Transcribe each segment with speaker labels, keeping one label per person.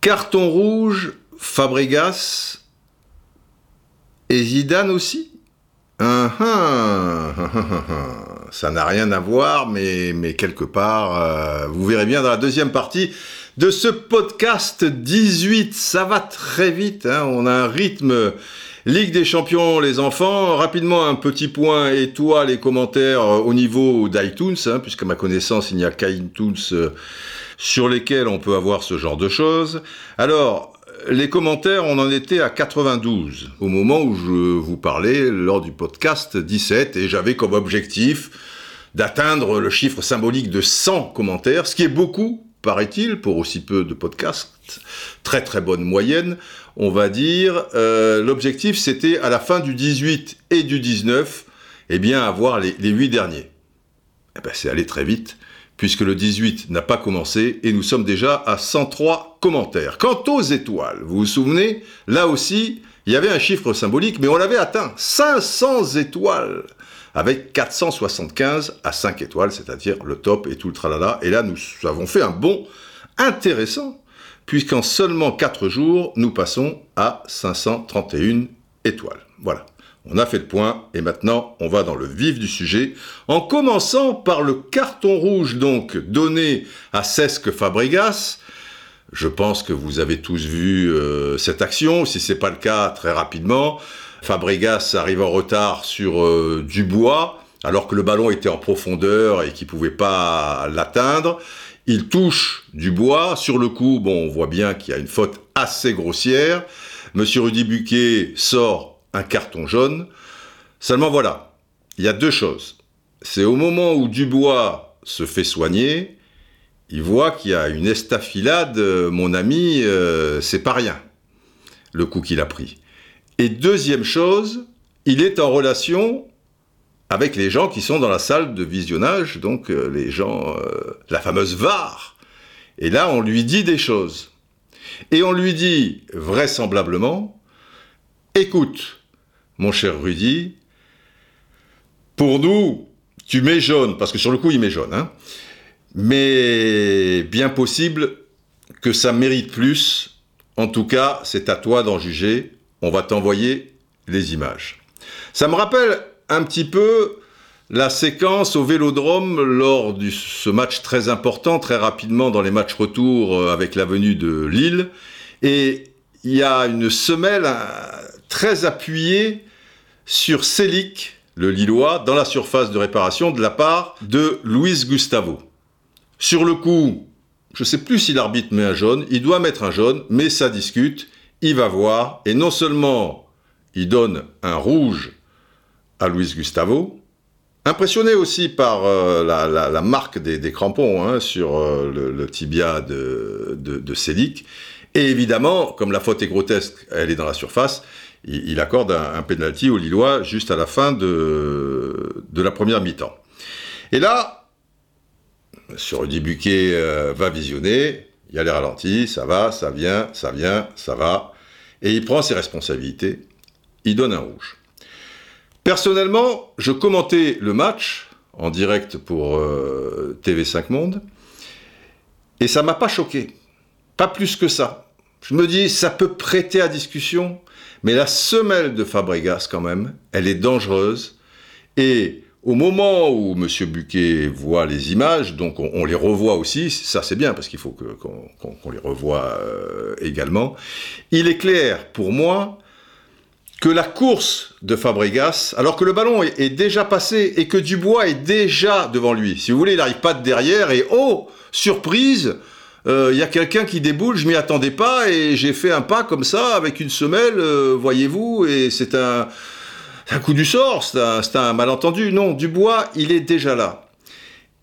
Speaker 1: Carton rouge, Fabregas et Zidane aussi ah, ah, ah. Ça n'a rien à voir, mais, mais quelque part, euh, vous verrez bien dans la deuxième partie de ce podcast 18. Ça va très vite, hein. on a un rythme. Ligue des champions, les enfants. Rapidement, un petit point et toi, les commentaires euh, au niveau d'iTunes, hein, puisque à ma connaissance, il n'y a qu'iTunes euh, sur lesquels on peut avoir ce genre de choses. Alors, les commentaires, on en était à 92 au moment où je vous parlais lors du podcast 17 et j'avais comme objectif d'atteindre le chiffre symbolique de 100 commentaires, ce qui est beaucoup, paraît-il, pour aussi peu de podcasts. Très très bonne moyenne, on va dire. Euh, L'objectif, c'était à la fin du 18 et du 19, eh bien, avoir les, les 8 derniers. Eh ben, c'est allé très vite puisque le 18 n'a pas commencé et nous sommes déjà à 103 commentaires. Quant aux étoiles, vous vous souvenez, là aussi, il y avait un chiffre symbolique, mais on l'avait atteint, 500 étoiles, avec 475 à 5 étoiles, c'est-à-dire le top et tout le tralala. Et là, nous avons fait un bond intéressant, puisqu'en seulement 4 jours, nous passons à 531 étoiles. Voilà. On a fait le point et maintenant on va dans le vif du sujet en commençant par le carton rouge donc donné à Cesc Fabregas. Je pense que vous avez tous vu euh, cette action, si c'est pas le cas très rapidement. Fabregas arrive en retard sur euh, Dubois alors que le ballon était en profondeur et qu'il pouvait pas l'atteindre. Il touche Dubois sur le coup, bon on voit bien qu'il y a une faute assez grossière. Monsieur Rudy Buquet sort un carton jaune. Seulement voilà, il y a deux choses. C'est au moment où Dubois se fait soigner, il voit qu'il y a une estafilade, euh, mon ami, euh, c'est pas rien, le coup qu'il a pris. Et deuxième chose, il est en relation avec les gens qui sont dans la salle de visionnage, donc euh, les gens, la fameuse VAR. Et là, on lui dit des choses. Et on lui dit vraisemblablement, écoute, mon cher Rudy, pour nous, tu mets jaune, parce que sur le coup, il met jaune, hein, mais bien possible que ça mérite plus. En tout cas, c'est à toi d'en juger. On va t'envoyer les images. Ça me rappelle un petit peu la séquence au Vélodrome lors de ce match très important, très rapidement dans les matchs retour euh, avec la venue de Lille. Et il y a une semelle euh, très appuyée sur Selic, le Lillois, dans la surface de réparation de la part de Luis Gustavo. Sur le coup, je ne sais plus si l'arbitre met un jaune, il doit mettre un jaune, mais ça discute, il va voir, et non seulement il donne un rouge à Luis Gustavo, impressionné aussi par euh, la, marque des, crampons hein, sur euh, le, tibia de, de, et évidemment, comme la faute est grotesque, elle est dans la surface, il, accorde un, un penalty aux Lillois juste à la fin de, la première mi-temps. Et là, sur Rudy Buquet euh, va visionner, il y a les ralentis, ça va, ça vient, ça vient, ça va, et il prend ses responsabilités, il donne un rouge. Personnellement, je commentais le match en direct pour euh, TV5 Monde, et ça m'a pas choqué, pas plus que ça. Je me dis, ça peut prêter à discussion, mais la semelle de Fabregas, quand même, elle est dangereuse. Et au moment où M. Buquet voit les images, donc on, les revoit aussi, ça c'est bien parce qu'il faut qu'on les revoie euh, également, il est clair pour moi que la course de Fabregas, alors que le ballon est, déjà passé et que Dubois est déjà devant lui, si vous voulez, il n'arrive pas de derrière et oh, surprise, il euh, y a quelqu'un qui déboule, je m'y attendais pas et j'ai fait un pas comme ça avec une semelle, euh, voyez-vous, et c'est un, un, coup du sort, c'est un, un, malentendu. Non, Dubois, il est déjà là.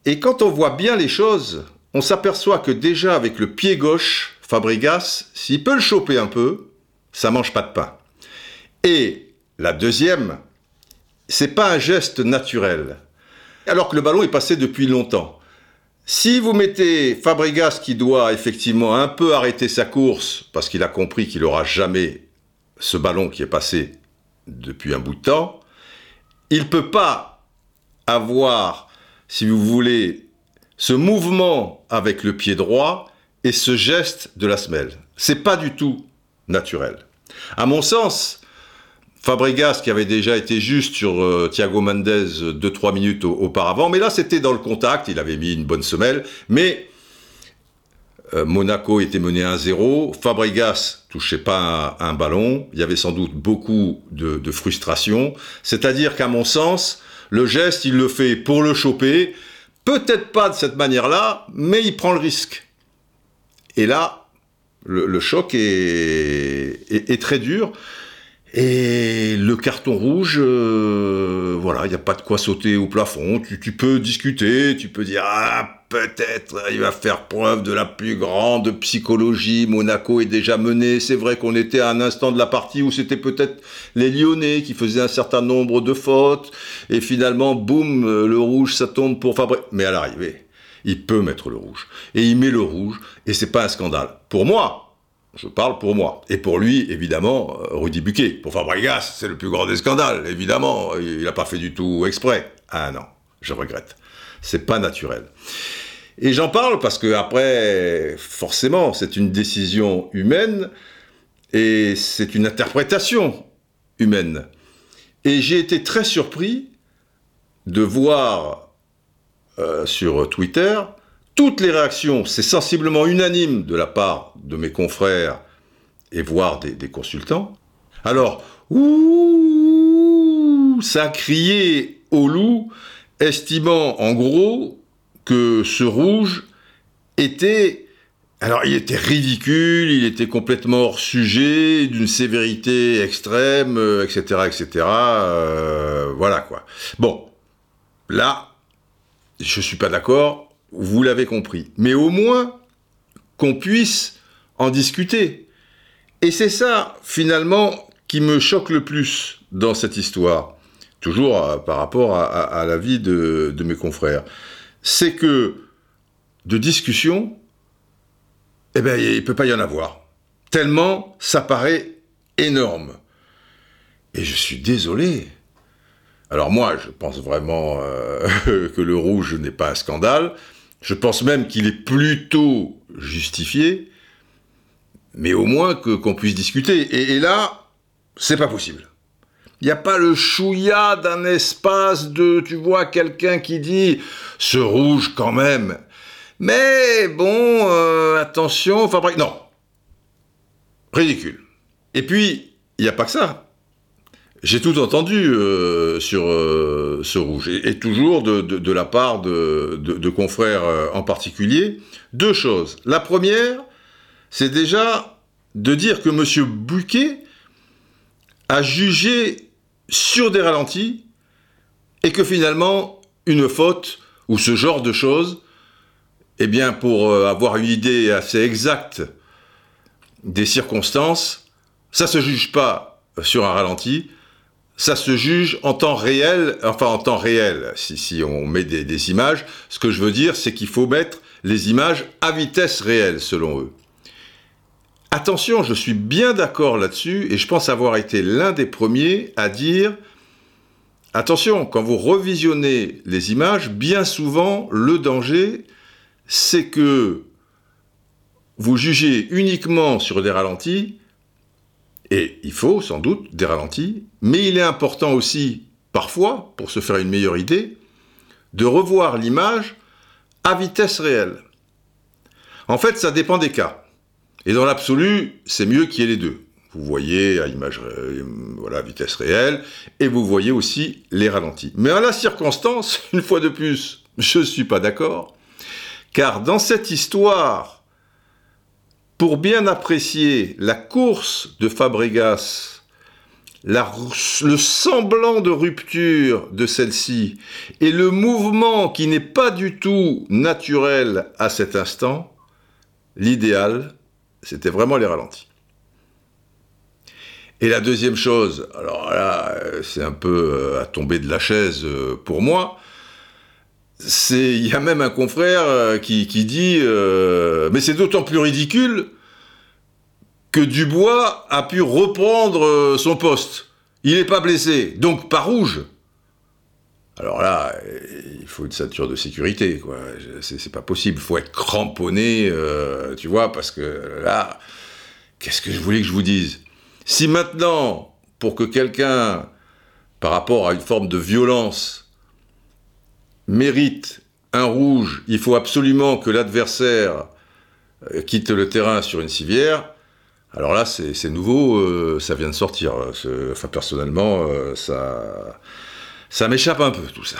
Speaker 1: Et quand on voit bien les choses, on s'aperçoit que déjà avec le pied gauche, Fabregas, s'il peut le choper un peu, ça mange pas de pain. Et la deuxième, c'est pas un geste naturel, alors que le ballon est passé depuis longtemps. Si vous mettez Fabregas qui doit effectivement un peu arrêter sa course parce qu'il a compris qu'il n'aura jamais ce ballon qui est passé depuis un bout de temps, il ne peut pas avoir si vous voulez, ce mouvement avec le pied droit et ce geste de la semelle. C'est pas du tout naturel. À mon sens, Fabregas, qui avait déjà été juste sur euh, Thiago Mendes 2-3 minutes auparavant, mais là c'était dans le contact, il avait mis une bonne semelle, mais euh, Monaco était mené 1-0, Fabregas touchait pas un, ballon, il y avait sans doute beaucoup de, de frustration, c'est-à-dire qu'à mon sens, le geste, il le fait pour le choper, peut-être pas de cette manière-là, mais il prend le risque. Et là, le, choc est, très dur. Et le carton rouge, euh, voilà, il n'y a pas de quoi sauter au plafond. Tu, tu, peux discuter, tu peux dire ah peut-être il va faire preuve de la plus grande psychologie. Monaco est déjà mené. C'est vrai qu'on était à un instant de la partie où c'était peut-être les Lyonnais qui faisaient un certain nombre de fautes et finalement boum le rouge ça tombe pour Fabrice. Mais à l'arrivée, il peut mettre le rouge et il met le rouge et c'est pas un scandale pour moi. Je parle pour moi. Et pour lui, évidemment, euh, Rudy Buquet. Pour Fabregas, c'est le plus grand des scandales, évidemment. Il n'a pas fait du tout exprès. Ah non, je regrette. C'est pas naturel. Et j'en parle parce que après, forcément, c'est une décision humaine et c'est une interprétation humaine. Et j'ai été très surpris de voir euh, sur Twitter toutes les réactions, c'est sensiblement unanime de la part de mes confrères et voire des, consultants. Alors, ouh, ça crié au loup, estimant en gros que ce rouge était alors, il était ridicule, il était complètement hors sujet, d'une sévérité extrême, etc., euh, etc. Euh, voilà quoi. Bon, là, je suis pas d'accord vous l'avez compris. Mais au moins qu'on puisse en discuter. Et c'est ça, finalement, qui me choque le plus dans cette histoire, toujours euh, par rapport à, la vie de, mes confrères. C'est que de discussion, eh bien, il ne peut pas y en avoir. Tellement ça paraît énorme. Et je suis désolé. Alors moi, je pense vraiment euh, que le rouge n'est pas un scandale. Je pense même qu'il est plutôt justifié, mais au moins qu'on puisse discuter. Et, là, c'est pas possible. Il n'y a pas le chouïa d'un espace de, tu vois, quelqu'un qui dit ce rouge quand même. Mais bon, euh, attention, fabrique. Non. Ridicule. Et puis, il n'y a pas que ça. J'ai tout entendu euh, sur euh, ce rouge, et, toujours de, la part de, confrères euh, en particulier. Deux choses. La première, c'est déjà de dire que M. Buquet a jugé sur des ralentis et que finalement, une faute ou ce genre de choses, eh bien, pour avoir une idée assez exacte des circonstances, ça se juge pas sur un ralenti, ça se juge en temps réel, enfin en temps réel, si, on met des images. Ce que je veux dire, c'est qu'il faut mettre les images à vitesse réelle, selon eux. Attention, je suis bien d'accord là-dessus, et je pense avoir été l'un des premiers à dire, attention, quand vous revisionnez les images, bien souvent, le danger, c'est que vous jugez uniquement sur des ralentis, et il faut sans doute des ralentis, mais il est important aussi, parfois, pour se faire une meilleure idée, de revoir l'image à vitesse réelle. En fait, ça dépend des cas. Et dans l'absolu, c'est mieux qu'il y ait les deux. Vous voyez à image, voilà, vitesse réelle, et vous voyez aussi les ralentis. Mais à la circonstance, une fois de plus, je ne suis pas d'accord, car dans cette histoire pour bien apprécier la course de Fabregas, le semblant de rupture de celle-ci et le mouvement qui n'est pas du tout naturel à cet instant, l'idéal, c'était vraiment les ralentis. Et la deuxième chose, alors là, c'est un peu euh, à tomber de la chaise euh, pour moi, c'est il y a même un confrère euh, qui, dit euh, mais c'est d'autant plus ridicule que Dubois a pu reprendre euh, son poste. Il n'est pas blessé, donc pas rouge. Alors là, il faut une ceinture de sécurité, quoi. C'est pas possible. Il faut être cramponné, tu vois, parce que là, qu'est-ce que je voulais que je vous dise? Si maintenant, pour que quelqu'un, par rapport à une forme de violence, mérite un rouge, il faut absolument que l'adversaire euh, quitte le terrain sur une civière, alors là, c'est nouveau, euh, ça vient de sortir. Enfin, personnellement, euh, ça, ça m'échappe un peu, tout ça.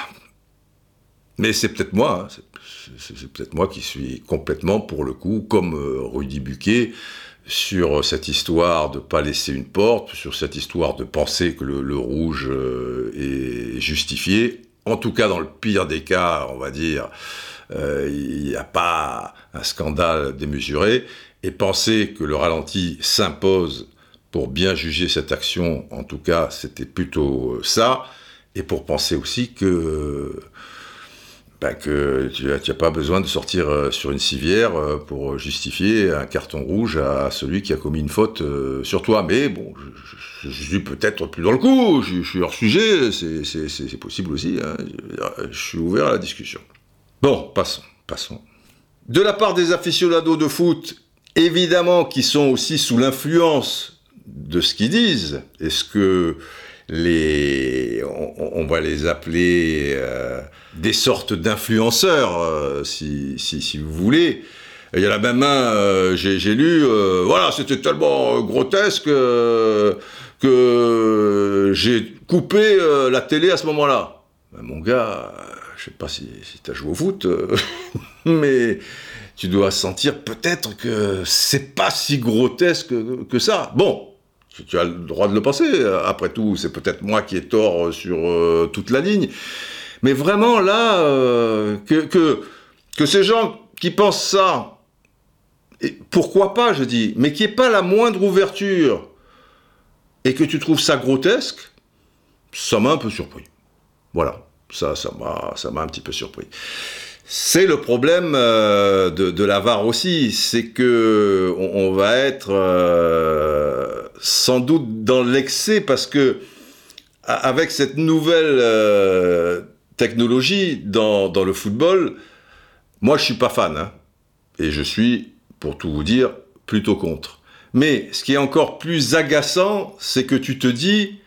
Speaker 1: Mais c'est peut-être moi, hein, c'est peut-être moi qui suis complètement, pour le coup, comme Rudy Buquet, sur cette histoire de ne pas laisser une porte, sur cette histoire de penser que le rouge est justifié. En tout cas, dans le pire des cas, on va dire, euh, il n'y a pas un scandale démesuré, et penser que le ralenti s'impose pour bien juger cette action, en tout cas, c'était plutôt ça, et pour penser aussi que, bah, que tu n'as pas besoin de sortir euh, sur une civière euh, pour justifier un carton rouge à celui qui a commis une faute sur toi. Mais bon, je, suis peut-être plus dans le coup, je, suis hors sujet, c'est possible aussi, hein. je suis ouvert à la discussion. Bon, passons, passons. De la part des aficionados de foot, évidemment, qui sont aussi sous l'influence de ce qu'ils disent, est-ce que les, on, va les appeler euh, des sortes d'influenceurs, euh, si, si, vous voulez. Il y a la même main, euh, j'ai lu, voilà, c'était tellement grotesque que j'ai coupé la télé à ce moment-là. Ben, mon gars, je sais pas si, tu as joué au foot, euh, mais tu dois sentir peut-être que c'est pas si grotesque que, ça. Bon, tu as le droit de le penser. Après tout, c'est peut-être moi qui ai tort sur euh, toute la ligne. Mais vraiment, là, euh, que, ces gens qui pensent ça, pourquoi pas, je dis, mais qui n'y ait pas la moindre ouverture, et que tu trouves ça grotesque, ça m'a un peu surpris. Voilà. Ça, m'a, un petit peu surpris. C'est le problème euh, de, de l'avare aussi, c'est que on, va être euh, sans doute dans l'excès parce que avec cette nouvelle euh, technologie dans, le football, moi je suis pas fan hein, et je suis, pour tout vous dire, plutôt contre. Mais ce qui est encore plus agaçant, c'est que tu te dis,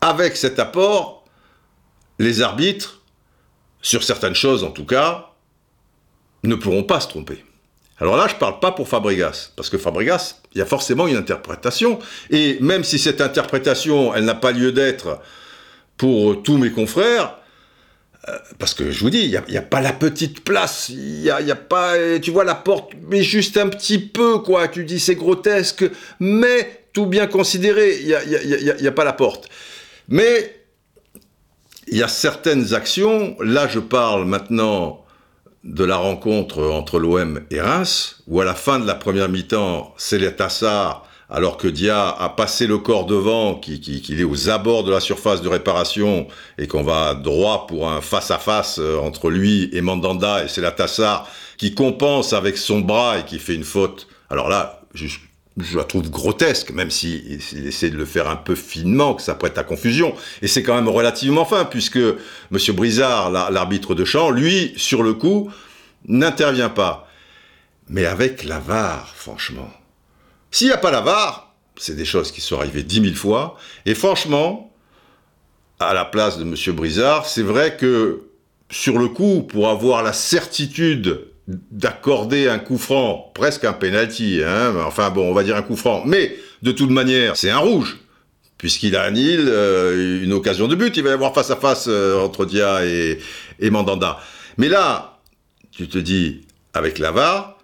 Speaker 1: avec cet apport, les arbitres, sur certaines choses en tout cas, ne pourront pas se tromper. Alors là, je ne parle pas pour Fabregas, parce que Fabregas, il y a forcément une interprétation, et même si cette interprétation, elle n'a pas lieu d'être pour tous mes confrères, euh, parce que je vous dis, il n'y a, pas la petite place, il n'y a, a, pas, tu vois la porte, mais juste un petit peu, quoi, tu dis c'est grotesque, mais tout bien considéré, il n'y a, y a, pas la porte. Mais il y a certaines actions, là je parle maintenant de la rencontre entre l'OM et Reims, où à la fin de la première mi-temps, c'est les Tassar, alors que Dia a passé le corps devant, qu'il qui, est aux abords de la surface de réparation, et qu'on va droit pour un face-à-face euh, entre lui et Mandanda, et c'est la Tassar qui compense avec son bras et qui fait une faute. Alors là, juste je la trouve grotesque, même s'il si, essaie de le faire un peu finement, que ça prête à confusion. Et c'est quand même relativement fin, puisque M. Brizard, l'arbitre de champ, lui, sur le coup, n'intervient pas. Mais avec la VAR, franchement. S'il n'y a pas la VAR, c'est des choses qui sont arrivées dix mille fois, et franchement, à la place de M. Brizard, c'est vrai que, sur le coup, pour avoir la certitude d'accorder un coup franc, presque un penalty, hein, enfin bon, on va dire un coup franc, mais de toute manière, c'est un rouge, puisqu'il a annihilé euh, une occasion de but, il va y avoir face à face euh, entre Dia et, Mandanda. Mais là, tu te dis, avec l'avare,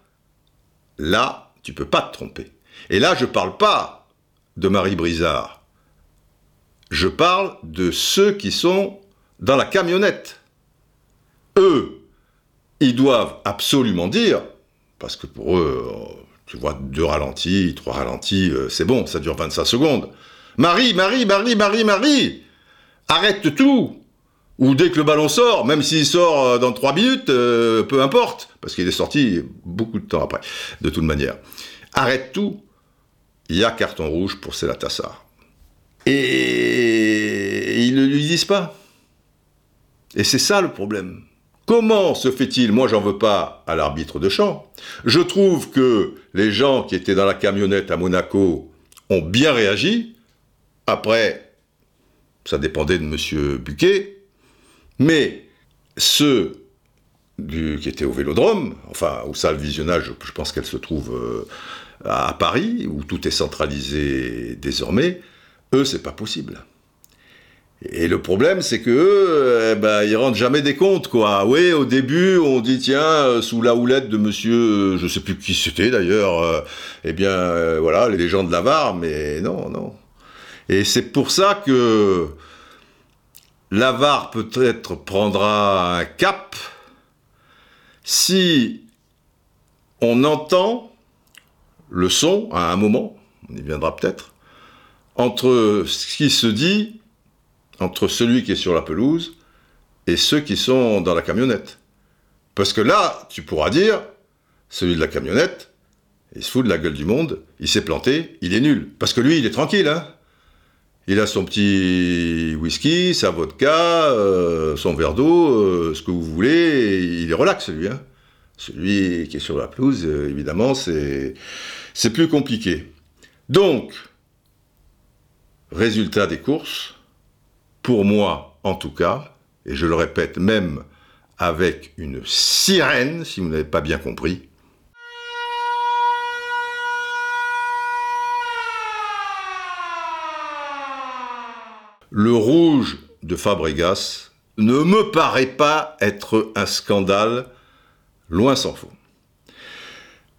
Speaker 1: là, tu peux pas te tromper. Et là, je parle pas de Marie Brizard. Je parle de ceux qui sont dans la camionnette. Eux, ils doivent absolument dire, parce que pour eux, euh, tu vois, deux ralentis, trois ralentis, euh, c'est bon, ça dure 25 secondes. Marie, Marie, Marie, Marie, Marie, arrête tout Ou dès que le ballon sort, même s'il sort euh, dans trois minutes, peu importe, parce qu'il est sorti beaucoup de temps après, de toute manière. Arrête tout, il y a carton rouge pour Selatassar. Et ils ne lui disent pas. Et c'est ça le problème. Comment se fait-il Moi, j'en veux pas à l'arbitre de champ. Je trouve que les gens qui étaient dans la camionnette à Monaco ont bien réagi. Après, ça dépendait de M. Buquet. Mais ceux qui étaient au Vélodrome, enfin, ça, le visionnage, je pense qu'elle se trouve euh, à Paris, où tout est centralisé désormais, eux, c'est pas possible. Et le problème, c'est que eux, eh ben, ils rendent jamais des comptes, quoi. Oui, au début, on dit tiens, euh, sous la houlette de Monsieur, euh, je sais plus qui c'était d'ailleurs, euh, eh bien, voilà, les gens de l'avare, mais non, non. Et c'est pour ça que l'avare peut-être prendra un cap si on entend le son à un moment, on y viendra peut-être, entre ce qui se dit entre celui qui est sur la pelouse et ceux qui sont dans la camionnette. Parce que là, tu pourras dire, celui de la camionnette, il se fout de la gueule du monde, il s'est planté, il est nul. Parce que lui, il est tranquille, hein. Il a son petit whisky, sa vodka, euh, son verre d'eau, euh, ce que vous voulez, il est relax, lui, hein. Celui qui est sur la pelouse, euh, évidemment, c'est, c'est plus compliqué. Donc, résultat des courses, pour moi en tout cas, et je le répète même avec une sirène, si vous n'avez pas bien compris, le rouge de Fabregas ne me paraît pas être un scandale, loin s'en faut.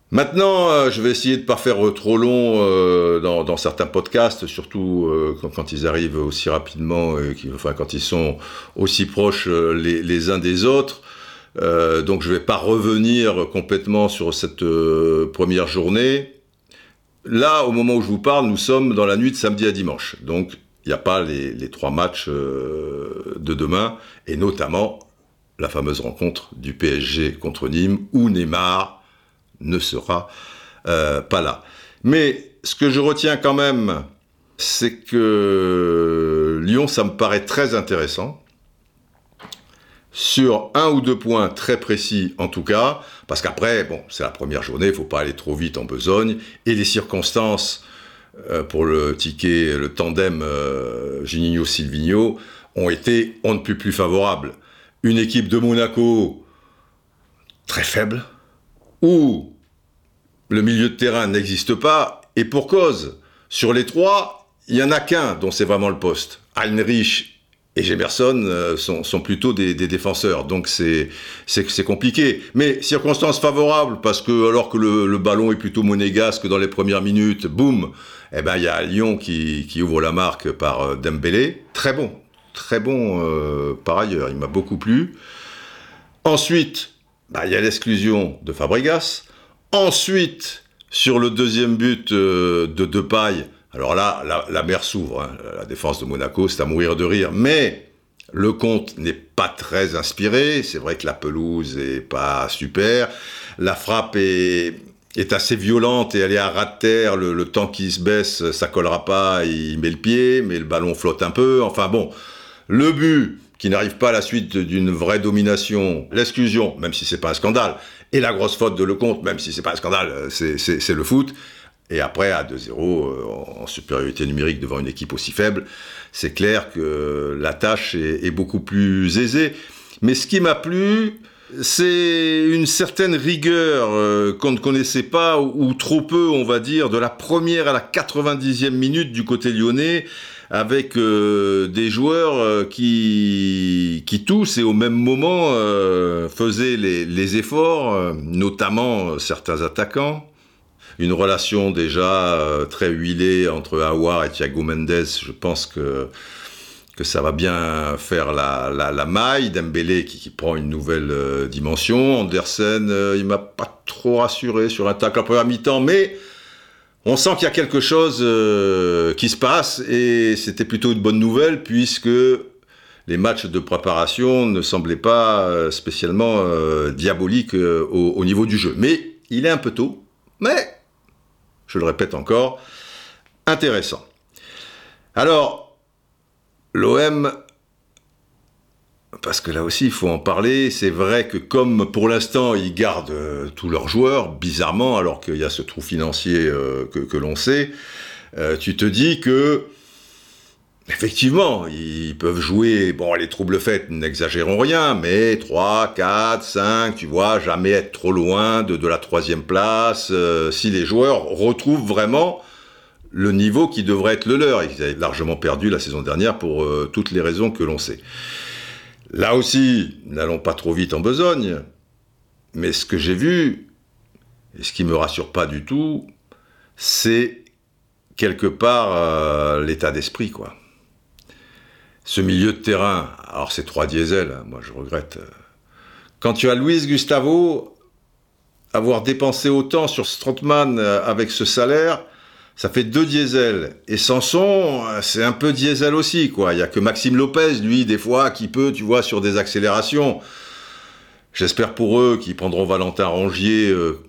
Speaker 1: Maintenant, euh, je vais essayer de ne pas faire trop long euh, dans, certains podcasts, surtout euh, quand, ils arrivent aussi rapidement, enfin quand ils sont aussi proches les, uns des autres. donc je ne vais pas revenir complètement sur cette première journée. Là, au moment où je vous parle, nous sommes dans la nuit de samedi à dimanche. Donc il n'y a pas les, les trois matchs de demain, et notamment la fameuse rencontre du PSG contre Nîmes, où Neymar ne sera euh, pas là. Mais ce que je retiens quand même, c'est que Lyon, ça me paraît très intéressant. Sur un ou deux points très précis, en tout cas, parce qu'après, bon, c'est la première journée, il ne faut pas aller trop vite en besogne, et les circonstances euh, pour le ticket, le tandem euh, silvigno ont été on ne peut plus favorables. Une équipe de Monaco très faible, où le milieu de terrain n'existe pas, et pour cause. Sur les trois, il n'y en a qu'un dont c'est vraiment le poste. Heinrich et Gemerson euh, sont, plutôt des, défenseurs, donc c'est compliqué. Mais circonstances favorables, parce que alors que le, ballon est plutôt monégasque dans les premières minutes, boum, eh ben il y a Lyon qui, ouvre la marque par euh, Dembélé, très bon, très bon euh, par ailleurs, il m'a beaucoup plu. Ensuite, bah, il y a l'exclusion de Fabregas. Ensuite, sur le deuxième but euh, de Depay, alors là, la, mer s'ouvre. Hein. La défense de Monaco, c'est à mourir de rire. Mais le compte n'est pas très inspiré. C'est vrai que la pelouse est pas super. La frappe est, assez violente et elle est à ras de terre. Le, le temps qui se baisse, ça collera pas. Il met le pied, mais le ballon flotte un peu. Enfin bon, le but qui n'arrive pas à la suite d'une vraie domination, l'exclusion, même si c'est pas un scandale, et la grosse faute de Lecomte, même si c'est pas un scandale, euh, c'est le foot. Et après, à 2-0, euh, en supériorité numérique devant une équipe aussi faible, c'est clair que la tâche est, beaucoup plus aisée. Mais ce qui m'a plu, c'est une certaine rigueur euh, qu'on ne connaissait pas, ou, trop peu, on va dire, de la première à la 90e minute du côté lyonnais, avec euh, des joueurs euh, qui, qui tous et au même moment euh, faisaient les, efforts, notamment certains attaquants. Une relation déjà très huilée entre Awar et Thiago Mendes, je pense que que ça va bien faire la, la, la maille. Dembélé qui, qui, prend une nouvelle dimension. Andersen, il m'a pas trop rassuré sur un tacle à première mi-temps, mais on sent qu'il y a quelque chose euh, qui se passe et c'était plutôt une bonne nouvelle puisque les matchs de préparation ne semblaient pas euh, spécialement euh, diaboliques au, niveau du jeu. Mais il est un peu tôt, mais, je le répète encore, intéressant. Alors, l'OM parce que là aussi, il faut en parler. C'est vrai que comme pour l'instant, ils gardent euh, tous leurs joueurs, bizarrement, alors qu'il y a ce trou financier euh, que, l'on sait, euh, tu te dis que, effectivement, ils peuvent jouer, bon, les troubles faits, n'exagérons rien, mais 3, 4, 5, tu vois, jamais être trop loin de, de la troisième place, si les joueurs retrouvent vraiment le niveau qui devrait être le leur. Ils avaient largement perdu la saison dernière pour toutes les raisons que l'on sait. Là aussi, n'allons pas trop vite en besogne, mais ce que j'ai vu, et ce qui me rassure pas du tout, c'est quelque part euh, l'état d'esprit, quoi. Ce milieu de terrain, alors c'est trois diesels, hein, moi je regrette. Quand tu as Luis Gustavo, avoir dépensé autant sur Strontman euh, avec ce salaire, ça fait deux diesels. Et Sanson, c'est un peu diesel aussi, quoi. Il y a que Maxime Lopez, lui, des fois, qui peut, tu vois, sur des accélérations. J'espère pour eux qu'ils prendront Valentin Rongier. Euh,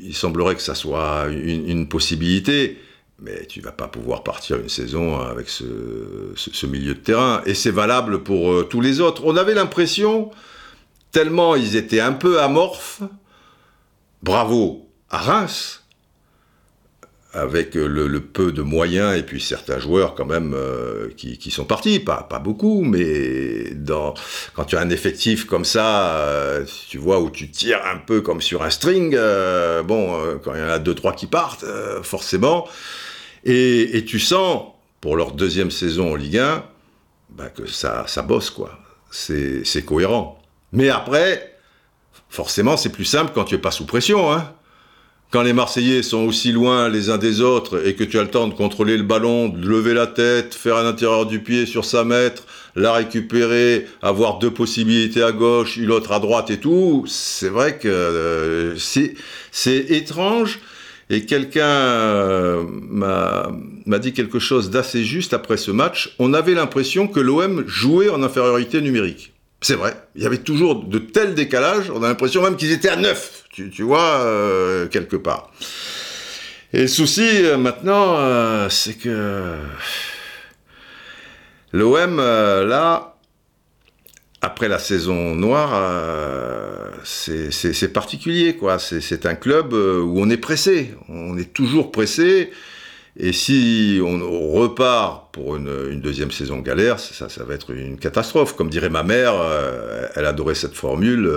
Speaker 1: il semblerait que ça soit une, possibilité. Mais tu vas pas pouvoir partir une saison avec ce, milieu de terrain. Et c'est valable pour euh, tous les autres. On avait l'impression, tellement ils étaient un peu amorphes, bravo à Reims, avec euh, le, peu de moyens et puis certains joueurs quand même euh, qui, sont partis, pas, pas beaucoup, mais dans, quand tu as un effectif comme ça, euh, tu vois, où tu tires un peu comme sur un string, bon, quand il y en a deux, trois qui partent, forcément, et, tu sens, pour leur deuxième saison en Ligue 1, bah, que ça, ça bosse, quoi. C'est cohérent. Mais après, forcément, c'est plus simple quand tu es pas sous pression, hein quand les Marseillais sont aussi loin les uns des autres et que tu as le temps de contrôler le ballon, de lever la tête, faire un intérieur du pied sur sa mètre, la récupérer, avoir deux possibilités à gauche, une autre à droite et tout, c'est vrai que euh, c'est étrange. Et quelqu'un euh, m'a dit quelque chose d'assez juste après ce match. On avait l'impression que l'OM jouait en infériorité numérique. C'est vrai, il y avait toujours de tels décalages, on a l'impression même qu'ils étaient à neuf tu, vois, euh, quelque part. Et le souci, euh, maintenant, euh, c'est que l'OM, là, après la saison noire, c'est particulier, quoi. C'est un club où on est pressé, on est toujours pressé. Et si on repart pour une, deuxième saison galère, ça, ça va être une catastrophe. Comme dirait ma mère, elle adorait cette formule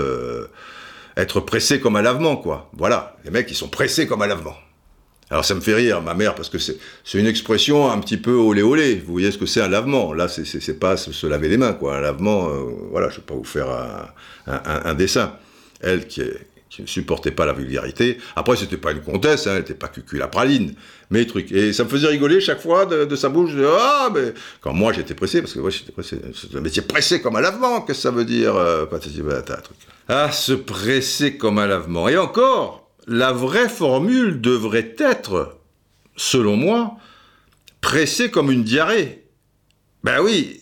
Speaker 1: être pressé comme un lavement, quoi. Voilà, les mecs, ils sont pressés comme un lavement. Alors ça me fait rire, ma mère, parce que c'est une expression un petit peu olé olé. Vous voyez ce que c'est un lavement? Là, c'est pas se, laver les mains, quoi. Un lavement, euh, voilà, je vais pas vous faire un, dessin. Elle qui, ne supportait pas la vulgarité. Après, c'était pas une comtesse, hein, elle n'était pas cucul la praline. Mais truc. Et ça me faisait rigoler chaque fois de, sa bouche. ah, mais quand moi j'étais pressé, parce que moi j'étais pressé. Métier pressé comme un lavement, qu'est-ce que ça veut dire euh, truc. Ah, se presser comme un lavement. Et encore, la vraie formule devrait être, selon moi, presser comme une diarrhée. Ben oui,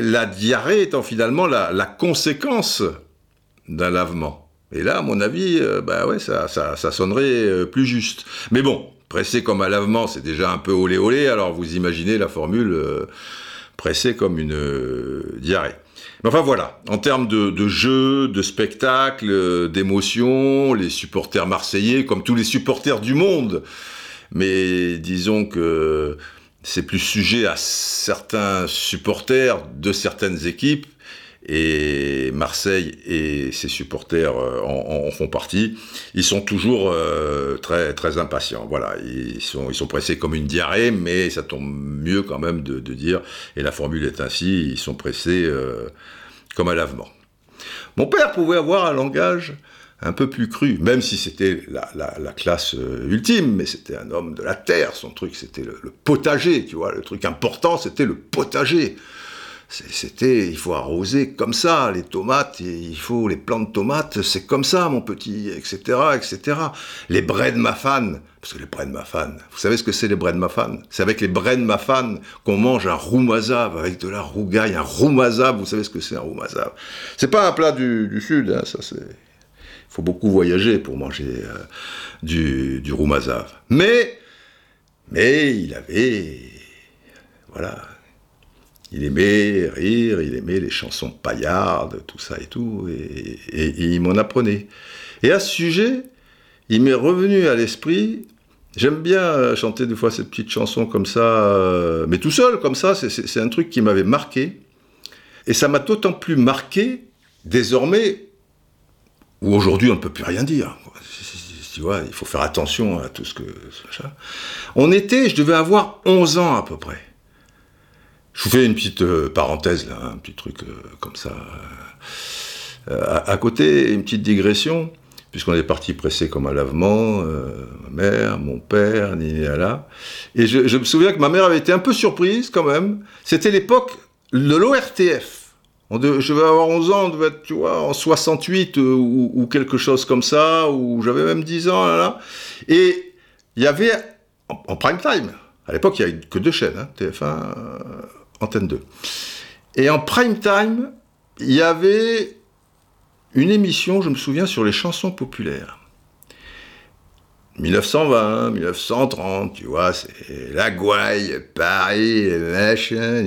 Speaker 1: la diarrhée étant finalement la, conséquence d'un lavement. Et là, à mon avis, euh, ben ouais, ça, sonnerait euh, plus juste. Mais bon, presser comme un lavement, c'est déjà un peu olé olé, alors vous imaginez la formule euh, presser comme une diarrhée. Mais enfin voilà, en termes de, de jeu, de spectacle, euh, d'émotion, les supporters marseillais, comme tous les supporters du monde, mais disons que c'est plus sujet à certains supporters de certaines équipes et Marseille et ses supporters euh, en, font partie. Ils sont toujours euh, très très impatients. Voilà, ils sont pressés comme une diarrhée, mais ça tombe mieux quand même de, dire. Et la formule est ainsi ils sont pressés euh, comme un lavement. Mon père pouvait avoir un langage un peu plus cru, même si c'était la, la, classe ultime, mais c'était un homme de la terre, son truc c'était le, le potager, tu vois, le truc important c'était le potager. C'était, il faut arroser comme ça les tomates, il faut les plantes de tomates, c'est comme ça, mon petit, etc., etc. Les bread mafan, parce que les bread mafan, vous savez ce que c'est les bread mafan C'est avec les bread mafan qu'on mange un roumazav, avec de la rougaille, un roumazav, vous savez ce que c'est un roumazav? C'est pas un plat du, sud, hein, ça c'est... Il faut beaucoup voyager pour manger euh, du, du roumazav. Mais, mais il avait, voilà, Il aimait rire, il aimait les chansons paillardes, tout ça et tout, et, il m'en apprenait. Et à ce sujet, il m'est revenu à l'esprit, j'aime bien chanter des fois cette petite chanson comme ça, euh, mais tout seul comme ça, c'est un truc qui m'avait marqué. Et ça m'a d'autant plus marqué désormais, où aujourd'hui on ne peut plus rien dire. Tu vois, il faut faire attention à tout ce que... On était, je devais avoir 11 ans à peu près. Je vous fais une petite euh, parenthèse, un petit truc euh, comme ça. Euh, à, côté, une petite digression, puisqu'on est parti pressé comme un lavement, ma mère, mon père, là. Et je, me souviens que ma mère avait été un peu surprise quand même. C'était l'époque de l'ORTF. Je vais avoir 11 ans, on devait être, tu vois, en 68 ou, quelque chose comme ça, ou j'avais même 10 ans, là, là. Et il y avait, en, prime time, à l'époque, il n'y avait que deux chaînes, hein, TF1, Antenne 2. Et en prime time, il y avait une émission, je me souviens, sur les chansons populaires. 1920, 1930, tu vois, c'est la gouaille, Paris, machin,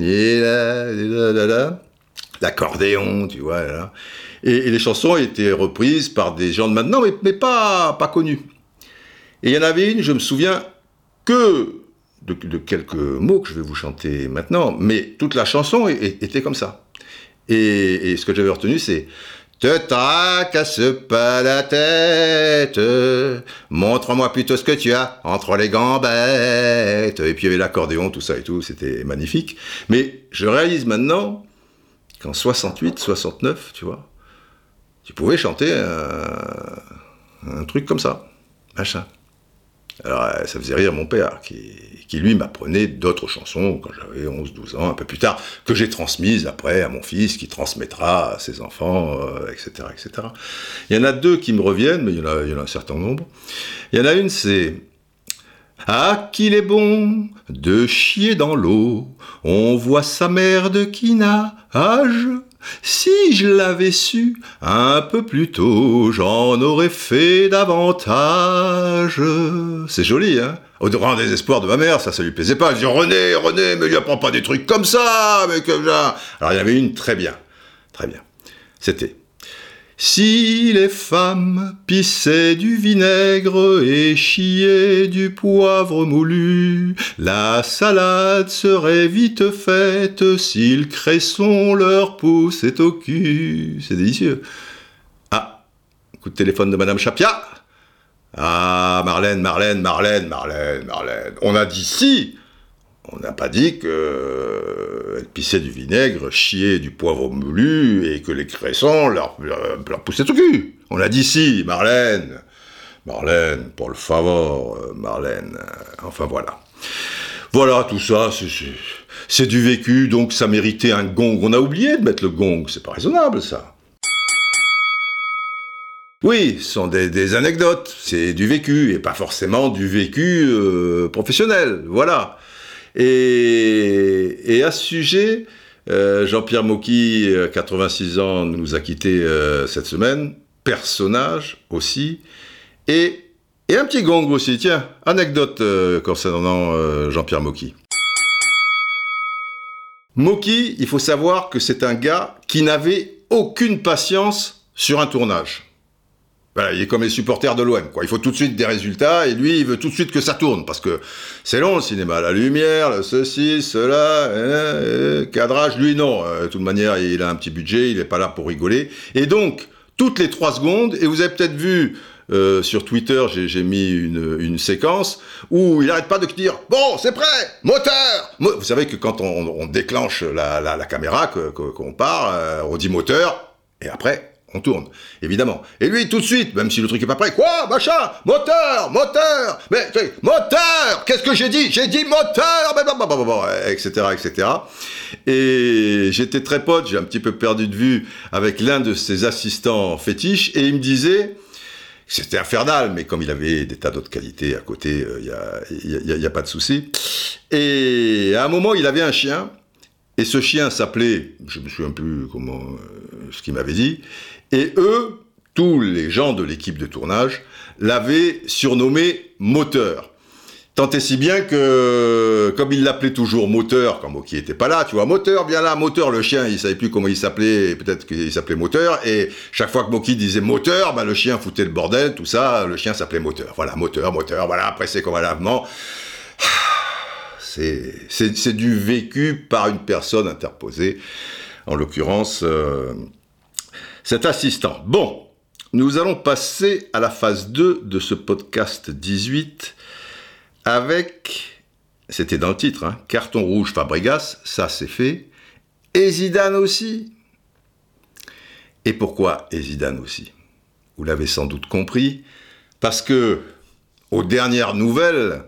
Speaker 1: l'accordéon, tu vois. Là. Et, les chansons étaient reprises par des gens de maintenant, mais, mais pas, pas connus. Et il y en avait une, je me souviens, que de, quelques mots que je vais vous chanter maintenant, mais toute la chanson était comme ça. Et, ce que j'avais retenu, c'est te tracasse pas la tête, montre-moi plutôt ce que tu as entre les gambettes. Et puis il y avait l'accordéon, tout ça et tout, c'était magnifique. Mais je réalise maintenant qu'en 68, 69, tu vois, tu pouvais chanter un, un truc comme ça, machin. Alors euh, ça faisait rire mon père, qui, lui m'apprenait d'autres chansons quand j'avais 11-12 ans, un peu plus tard, que j'ai transmises après à mon fils, qui transmettra à ses enfants, etc., euh, etc. Il y en a deux qui me reviennent, mais il y en a, un certain nombre. Il y en a une, c'est ah, qu'il est bon de chier dans l'eau, on voit sa mère de qui n'a âge si je l'avais su un peu plus tôt, j'en aurais fait davantage. C'est joli, hein? Au grand désespoir de ma mère, ça, ça lui plaisait pas. Elle dit René, René, mais lui apprends pas des trucs comme ça, mais comme ça. Alors il y avait une très bien, très bien. C'était si les femmes pissaient du vinaigre et chiaient du poivre moulu, la salade serait vite faite si le cresson leur poussait au cul. C'est délicieux. Ah, coup de téléphone de Madame Chapia. Ah, Marlène, Marlène, Marlène, Marlène, Marlène. On a dit si on n'a pas dit qu'elle euh, pissait du vinaigre, chiait du poivre moulu et que les cressons leur, poussaient au cul. On a dit si, Marlène. Marlène, pour le favor, euh, Marlène. Enfin voilà. Voilà, tout ça, c'est du vécu, donc ça méritait un gong. On a oublié de mettre le gong, c'est pas raisonnable ça. Oui, ce sont des, anecdotes, c'est du vécu, et pas forcément du vécu euh, professionnel, voilà. Et, à ce sujet, euh, Jean-Pierre Mocky, 86 ans, nous a quittés euh, cette semaine. Personnage aussi. Et, un petit gong aussi. Tiens, anecdote euh, concernant Jean-Pierre Mocky. Mocky, il faut savoir que c'est un gars qui n'avait aucune patience sur un tournage il est comme les supporters de l'OM, quoi. Il faut tout de suite des résultats, et lui, il veut tout de suite que ça tourne, parce que c'est long le cinéma, la lumière, le ceci, cela, hein, hein, cadrage, lui non. Euh, de toute manière, il a un petit budget, il n'est pas là pour rigoler. Et donc, toutes les trois secondes, et vous avez peut-être vu euh, sur Twitter, j'ai mis une, séquence où il n'arrête pas de dire bon, c'est prêt, moteur. vous savez que quand on, déclenche la, caméra, qu'on part, euh, on dit moteur, et après tourne, évidemment. Et lui, tout de suite, même si le truc est pas prêt, quoi, machin, moteur, moteur, mais, moteur, qu'est-ce que j'ai dit? J'ai dit moteur, etc., etc. Et j'étais très pote, j'ai un petit peu perdu de vue avec l'un de ses assistants fétiches, et il me disait, c'était infernal, mais comme il avait des tas d'autres qualités à côté, il n'y a, y a, pas de souci. Et à un moment, il avait un chien, et ce chien s'appelait, je me souviens plus comment, euh, ce qu'il m'avait dit, et eux, tous les gens de l'équipe de tournage, l'avaient surnommé moteur. Tant et si bien que, comme il l'appelait toujours moteur, quand Moki était pas là, tu vois, moteur, bien là, moteur, le chien, il savait plus comment il s'appelait, peut-être qu'il s'appelait moteur, et chaque fois que Moki disait moteur, bah, le chien foutait le bordel, tout ça, le chien s'appelait moteur. Voilà, moteur, moteur, voilà, pressé comme un lavement. C'est du vécu par une personne interposée, en l'occurrence, euh, cet assistant. Bon, nous allons passer à la phase 2 de ce podcast 18 avec, c'était dans le titre, hein, carton rouge Fabregas, ça c'est fait, et Zidane aussi. Et pourquoi et Zidane aussi? Vous l'avez sans doute compris, parce que, aux dernières nouvelles,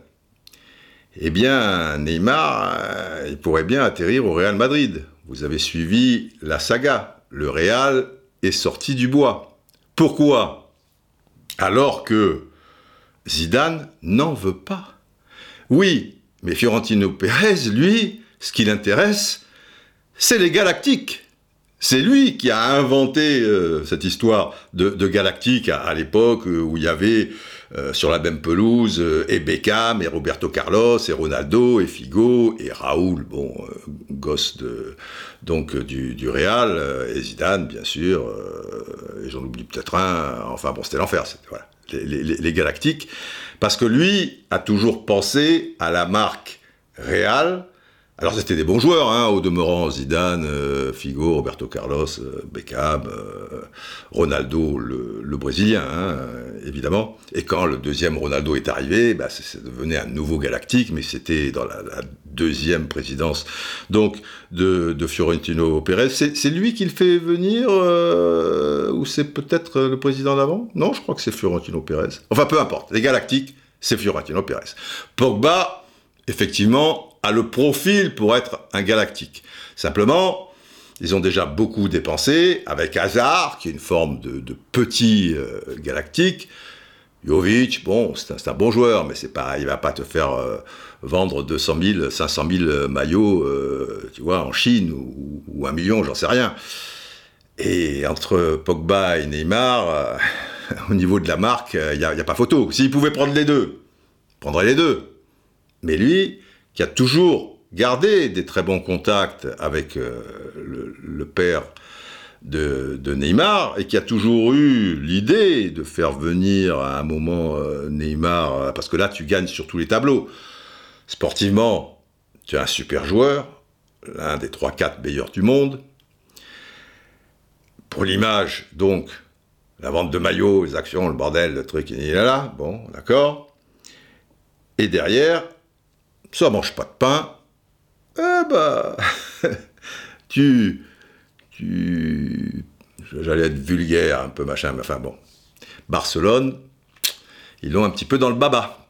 Speaker 1: eh bien, Neymar, euh, il pourrait bien atterrir au Real Madrid. Vous avez suivi la saga. Le Real est sorti du bois. Pourquoi? Alors que Zidane n'en veut pas. Oui, mais Fiorentino Pérez, lui, ce qui l'intéresse, c'est les galactiques. C'est lui qui a inventé euh, cette histoire de, galactique à, l'époque où il y avait euh, sur la même pelouse et Beckham et Roberto Carlos et Ronaldo et Figo et Raoul, bon, gosse de, donc du, du Real et Zidane bien sûr et j'en oublie peut-être un. Enfin bon, c'était l'enfer. Voilà, les, les galactiques. Parce que lui a toujours pensé à la marque Real. Alors c'était des bons joueurs, hein, au demeurant Zidane, euh, Figo, Roberto Carlos, euh, Beckham, euh, Ronaldo, le, Brésilien, hein, évidemment. Et quand le deuxième Ronaldo est arrivé, bah, ça devenait un nouveau galactique, mais c'était dans la, deuxième présidence donc de, de Fiorentino Pérez. C'est lui qui le fait venir, ou c'est peut-être le président d'avant? Non, je crois que c'est Fiorentino Pérez. Enfin, peu importe. Les galactiques, c'est Fiorentino Pérez. Pogba, effectivement, a le profil pour être un galactique. Simplement, ils ont déjà beaucoup dépensé avec Hazard, qui est une forme de, petit euh, galactique. Jovic, bon, c'est un, bon joueur, mais c'est pas, il va pas te faire euh, vendre 200 000, 500 000 maillots, euh, tu vois, en Chine ou, un million, j'en sais rien. Et entre Pogba et Neymar, au niveau de la marque, il n'y a, a, pas photo. S'il pouvait prendre les deux, il prendrait les deux. Mais lui, qui a toujours gardé des très bons contacts avec euh, le, père de, Neymar et qui a toujours eu l'idée de faire venir à un moment euh, Neymar, euh, parce que là tu gagnes sur tous les tableaux. Sportivement, tu es un super joueur, l'un des 3-4 meilleurs du monde. Pour l'image, donc, la vente de maillots, les actions, le bordel, le truc, il est là, bon, d'accord. Et derrière, ça mange pas de pain, eh ben, tu, tu, j'allais être vulgaire, un peu machin, mais enfin bon. Barcelone, ils l'ont un petit peu dans le baba.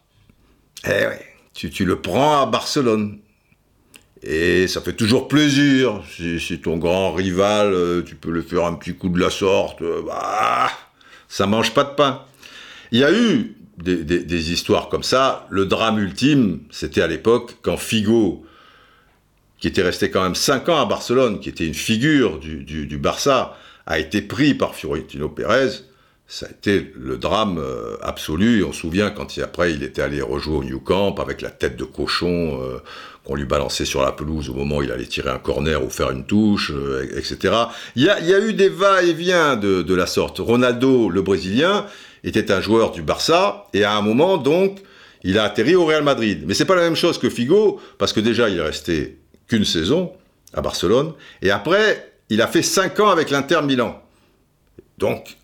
Speaker 1: Eh ouais, tu, tu, le prends à Barcelone. Et ça fait toujours plaisir. Si, ton grand rival, euh, tu peux le faire un petit coup de la sorte, euh, bah, ça mange pas de pain. Il y a eu des, histoires comme ça. Le drame ultime, c'était à l'époque quand Figo, qui était resté quand même 5 ans à Barcelone, qui était une figure du, Barça, a été pris par Fiorentino Pérez. Ça a été le drame euh, absolu. on se souvient quand après il était allé rejouer au New Camp avec la tête de cochon euh, qu'on lui balançait sur la pelouse au moment où il allait tirer un corner ou faire une touche, euh, etc. Il y, a, eu des va-et-vient de, de la sorte. Ronaldo, le Brésilien, était un joueur du Barça, et à un moment, donc, il a atterri au Real Madrid. Mais c'est pas la même chose que Figo, parce que déjà, il est resté qu'une saison à Barcelone, et après, il a fait cinq ans avec l'Inter Milan. Donc,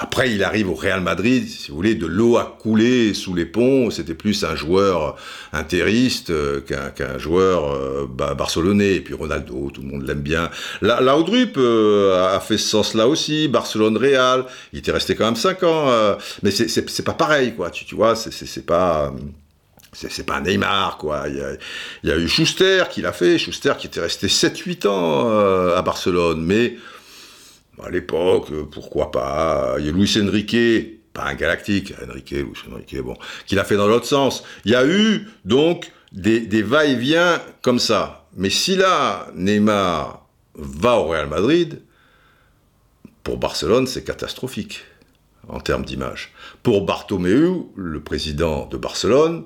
Speaker 1: après, il arrive au Real Madrid, si vous voulez, de l'eau a coulé sous les ponts. C'était plus un joueur interiste euh, qu'un joueur euh, barcelonais. Et puis Ronaldo, tout le monde l'aime bien. La, Laudrup euh, a fait ce sens-là aussi. Barcelone-Real, il était resté quand même 5 ans. mais c'est pas pareil, quoi. Tu, vois, c'est pas c'est pas Neymar, quoi. Il y, a, eu Schuster qui l'a fait, Schuster qui était resté 7-8 ans à Barcelone, mais à l'époque, euh, pourquoi pas. Il y a Luis Enrique, pas un galactique, Enrique, Luis Enrique, bon, qui l'a fait dans l'autre sens. Il y a eu donc des, va-et-vient comme ça. Mais si là, Neymar va au Real Madrid, pour Barcelone, c'est catastrophique en termes d'image. Pour Bartomeu, le président de Barcelone,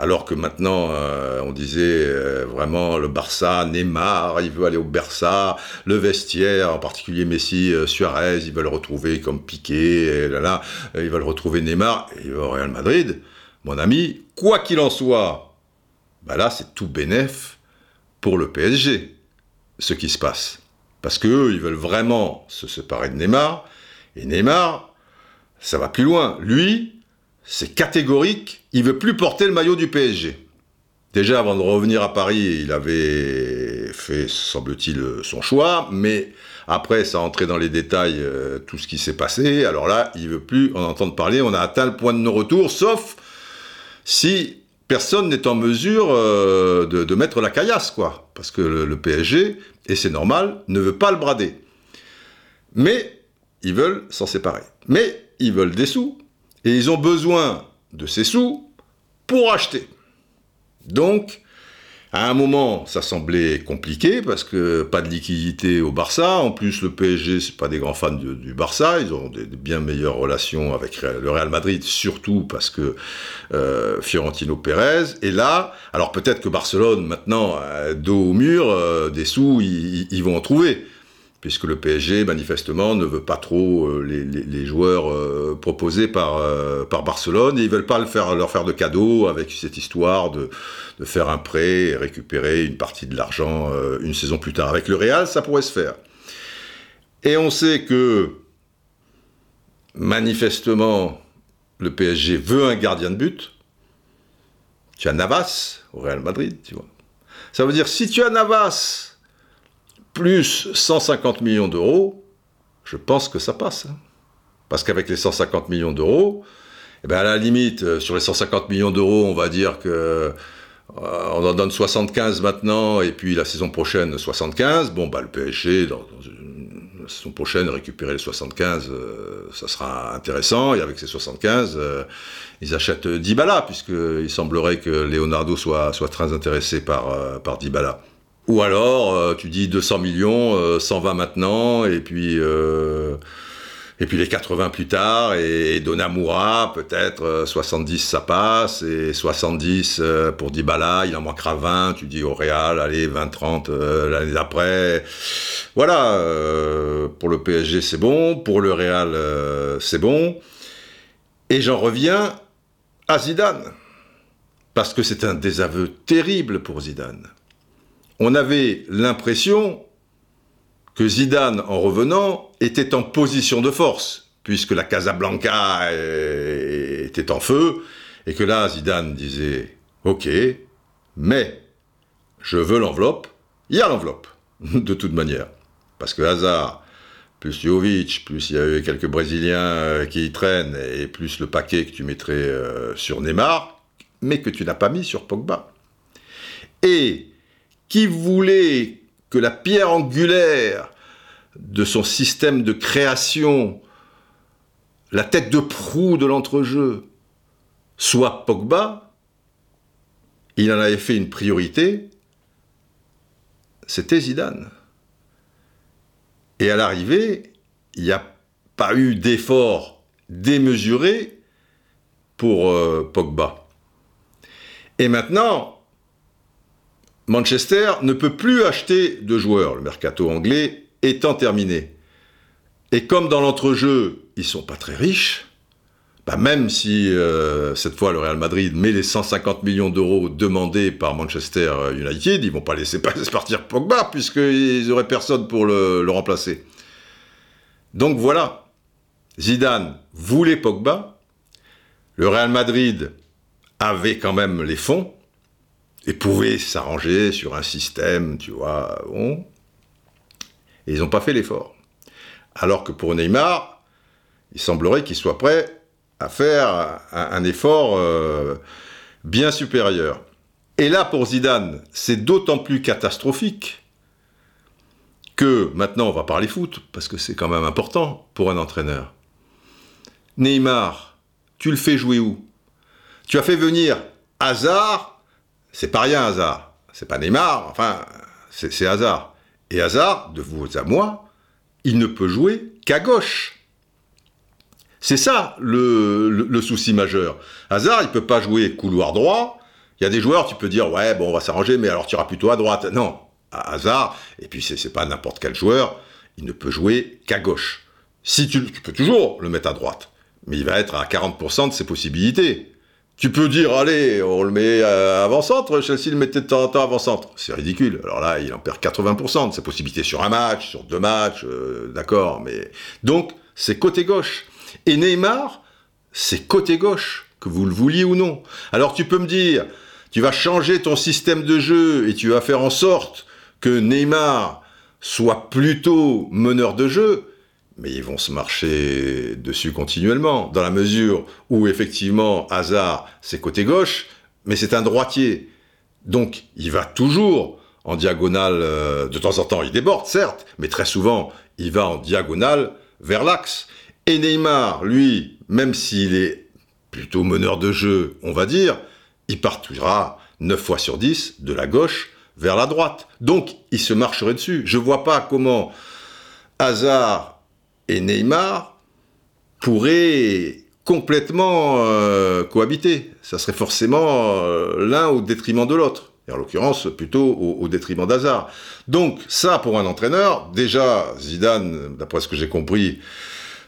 Speaker 1: Alors que maintenant, euh, on disait euh, vraiment le Barça, Neymar, il veut aller au Barça, le vestiaire, en particulier Messi, euh, Suarez, ils veulent retrouver comme Piqué, et là, là, ils veulent retrouver Neymar, et il va au Real Madrid. Mon ami, quoi qu'il en soit, bah là, c'est tout bénef pour le PSG, ce qui se passe. Parce qu'eux, ils veulent vraiment se séparer de Neymar, et Neymar, ça va plus loin. Lui, c'est catégorique, il veut plus porter le maillot du PSG. Déjà, avant de revenir à Paris, il avait fait, semble-t-il, son choix, mais après, ça entré dans les détails euh, tout ce qui s'est passé. Alors là, il veut plus en entendre parler. On a atteint le point de non-retour, sauf si personne n'est en mesure euh, de, mettre la caillasse, quoi. Parce que le, le PSG, et c'est normal, ne veut pas le brader. Mais ils veulent s'en séparer. Mais ils veulent des sous. Et ils ont besoin de ces sous pour acheter. Donc, à un moment, ça semblait compliqué parce que pas de liquidité au Barça. En plus, le PSG, c'est pas des grands fans du, Barça. Ils ont des, bien meilleures relations avec le Real Madrid, surtout parce que euh, Fiorentino Pérez est là. Alors peut-être que Barcelone, maintenant, dos au mur, euh, des sous, ils vont en trouver puisque le PSG, manifestement, ne veut pas trop euh, les, joueurs euh, proposés par, euh, par Barcelone, et ils veulent pas leur faire de cadeaux avec cette histoire de, de faire un prêt et récupérer une partie de l'argent une saison plus tard. Avec le Real, ça pourrait se faire. Et on sait que, manifestement, le PSG veut un gardien de but. Tu as Navas au Real Madrid, tu vois. Ça veut dire, si tu as Navas plus 150 millions d'euros, je pense que ça passe. Hein. Parce qu'avec les 150 millions d'euros, eh ben à la limite, euh, sur les 150 millions d'euros, on va dire que euh, on en donne 75 maintenant, et puis la saison prochaine 75. Bon, bah le PSG, la saison prochaine, récupérer les 75, euh, ça sera intéressant. Et avec ces 75, ils achètent Dybala, puisqu'il semblerait que Leonardo soit, très intéressé par, par Dybala. Ou alors, euh, tu dis 200 millions, 120 euh, maintenant, et puis, euh, et puis les 80 plus tard, et, Donamura, peut-être 70 ça passe, et 70 pour Dybala, il en manquera 20, tu dis au Real, allez, 20-30 l'année d'après. Voilà, pour le PSG c'est bon, pour le Real c'est bon. Et j'en reviens à Zidane, parce que c'est un désaveu terrible pour Zidane on avait l'impression que Zidane, en revenant, était en position de force, puisque la Casablanca était en feu, et que là, Zidane disait Ok, mais je veux l'enveloppe, il y a l'enveloppe, de toute manière. Parce que Hazard, plus Jovic, plus il y a eu quelques Brésiliens euh, qui y traînent, et plus le paquet que tu mettrais euh, sur Neymar, mais que tu n'as pas mis sur Pogba. Et qui voulait que la pierre angulaire de son système de création, la tête de proue de l'entrejeu, soit Pogba, il en avait fait une priorité, c'était Zidane. Et à l'arrivée, il n'y a pas eu d'effort démesuré pour euh, Pogba. Et maintenant, Manchester ne peut plus acheter de joueurs, le mercato anglais étant terminé. Et comme dans l'entrejeu, ils sont pas très riches, bah même si euh, cette fois le Real Madrid met les 150 millions d'euros demandés par Manchester United, ils vont pas laisser partir Pogba puisqu'ils auraient personne pour le, le remplacer. Donc voilà, Zidane voulait Pogba, le Real Madrid avait quand même les fonds, et s'arranger sur un système, tu vois, bon. Et ils n'ont pas fait l'effort. Alors que pour Neymar, il semblerait qu'il soit prêt à faire un, effort euh, bien supérieur. Et là, pour Zidane, c'est d'autant plus catastrophique que maintenant on va parler foot, parce que c'est quand même important pour un entraîneur. Neymar, tu le fais jouer où? Tu as fait venir Hazard c'est pas rien, Hazard. C'est pas Neymar, enfin, c'est Hazard. Et Hazard, de vous à moi, il ne peut jouer qu'à gauche. C'est ça le, souci majeur. Hazard, il peut pas jouer couloir droit, Il y a des joueurs, tu peux dire, ouais, bon, on va s'arranger, mais alors tu iras plutôt à droite. Non, à hasard, et puis c'est pas n'importe quel joueur, il ne peut jouer qu'à gauche. Si tu, tu peux toujours le mettre à droite, mais il va être à 40% de ses possibilités. Tu peux dire, allez, on le met euh, avant-centre, Chelsea le mettait de temps en temps avant-centre. C'est ridicule. Alors là, il en perd 80% de ses possibilités sur un match, sur deux matchs, euh, d'accord, mais... Donc, c'est côté gauche. Et Neymar, c'est côté gauche, que vous le vouliez ou non. Alors tu peux me dire, tu vas changer ton système de jeu et tu vas faire en sorte que Neymar soit plutôt meneur de jeu, mais ils vont se marcher dessus continuellement, dans la mesure où effectivement Hazard c'est côté gauche, mais c'est un droitier. Donc il va toujours en diagonale, euh, de temps en temps il déborde certes, mais très souvent il va en diagonale vers l'axe. Et Neymar, lui, même s'il est plutôt meneur de jeu, on va dire, il partira 9 fois sur 10 de la gauche vers la droite. Donc il se marcherait dessus. Je vois pas comment Hazard et Neymar pourraient complètement euh, cohabiter. Ça serait forcément euh, l'un au détriment de l'autre. Et en l'occurrence, plutôt au, détriment d'Hazard. Donc, ça, pour un entraîneur, déjà, Zidane, d'après ce que j'ai compris,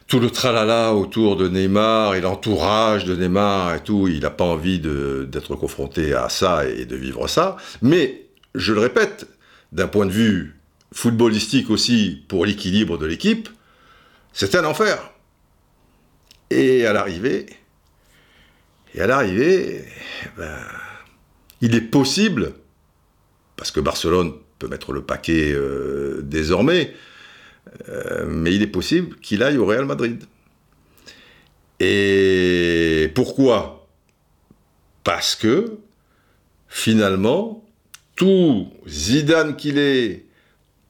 Speaker 1: tout le tralala autour de Neymar et l'entourage de Neymar et tout, il n'a pas envie d'être confronté à ça et de vivre ça. Mais, je le répète, d'un point de vue footballistique aussi, pour l'équilibre de l'équipe, c'était un enfer. Et à l'arrivée, et à l'arrivée, ben, il est possible, parce que Barcelone peut mettre le paquet euh, désormais, euh, mais il est possible qu'il aille au Real Madrid. Et pourquoi? Parce que finalement, tout Zidane qu'il est,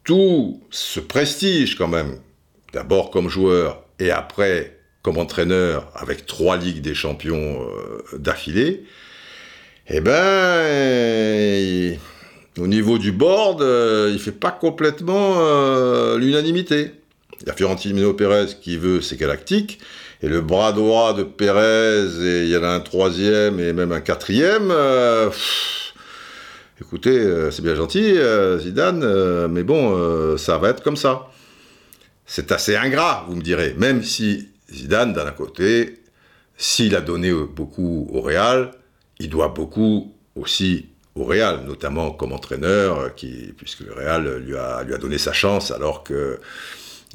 Speaker 1: tout ce prestige quand même d'abord comme joueur et après comme entraîneur avec trois ligues des champions euh, d'affilée, eh ben, au niveau du board, euh, il fait pas complètement euh, l'unanimité. Il y a Fiorentino Pérez qui veut ses galactiques, et le bras droit de Pérez, et il y en a un troisième et même un quatrième. écoutez, c'est bien gentil, Zidane, mais bon, ça va être comme ça. C'est assez ingrat, vous me direz, même si Zidane, d'un côté, s'il a donné beaucoup au Real, il doit beaucoup aussi au Real, notamment comme entraîneur, qui, puisque le Real lui a, lui a donné sa chance alors que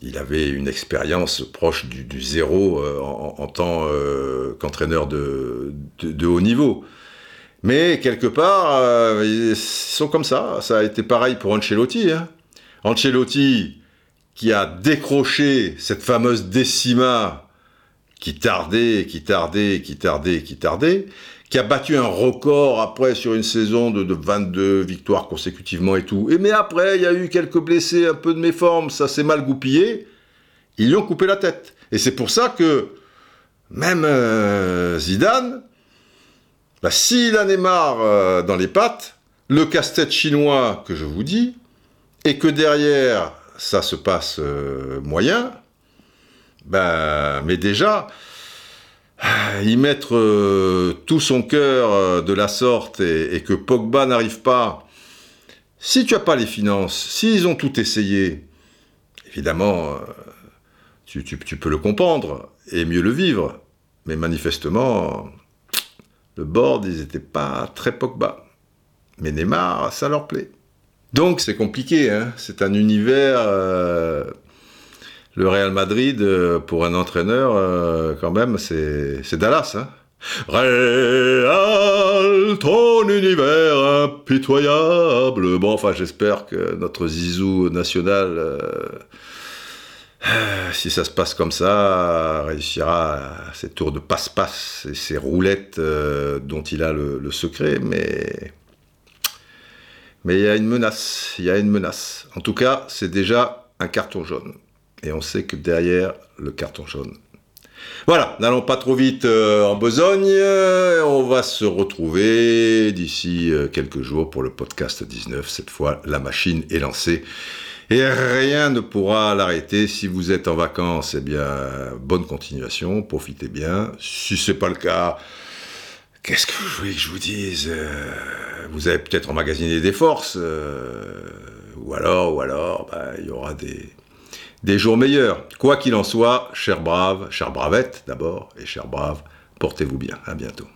Speaker 1: il avait une expérience proche du, zéro euh, en, tant euh, qu'entraîneur de, haut niveau. Mais quelque part, euh, ils sont comme ça. Ça a été pareil pour Ancelotti. Hein. Ancelotti, qui a décroché cette fameuse décima qui tardait, qui tardait, qui tardait, qui tardait, qui a battu un record après sur une saison de, 22 victoires consécutivement et tout. Et mais après, il y a eu quelques blessés, un peu de méforme, ça s'est mal goupillé. Ils lui ont coupé la tête. Et c'est pour ça que même euh, Zidane, bah, s'il en est euh, dans les pattes, le casse-tête chinois que je vous dis, et que derrière ça se passe euh, moyen, ben, mais déjà, y mettre euh, tout son cœur euh, de la sorte et, que Pogba n'arrive pas, si tu n'as pas les finances, s'ils ont tout essayé, évidemment, tu, peux le comprendre et mieux le vivre. Mais manifestement, le board, ils n'étaient pas très Pogba. Mais Neymar, ça leur plaît. Donc c'est compliqué, hein. c'est un univers. Euh, le Real Madrid, euh, pour un entraîneur, euh, quand même, c'est Dallas. Hein. Real, ton univers impitoyable. Bon, enfin, j'espère que notre Zizou national, si ça se passe comme ça, réussira à ces tours de passe-passe et ces roulettes dont il a le secret, mais mais il y a une menace, il y a une menace. En tout cas, c'est déjà un carton jaune. Et on sait que derrière le carton jaune. Voilà, n'allons pas trop vite euh, en besogne. On va se retrouver d'ici euh, quelques jours pour le podcast 19. Cette fois, la machine est lancée. Et rien ne pourra l'arrêter. Si vous êtes en vacances, eh bien, bonne continuation, profitez bien. Si ce n'est pas le cas, Qu'est-ce que vous voulez que je vous dise euh, Vous avez peut-être emmagasiné des forces, euh, ou alors, ou alors, bah, il y aura des, des jours meilleurs. Quoi qu'il en soit, cher brave, cher bravette d'abord, et cher brave, portez-vous bien. À bientôt.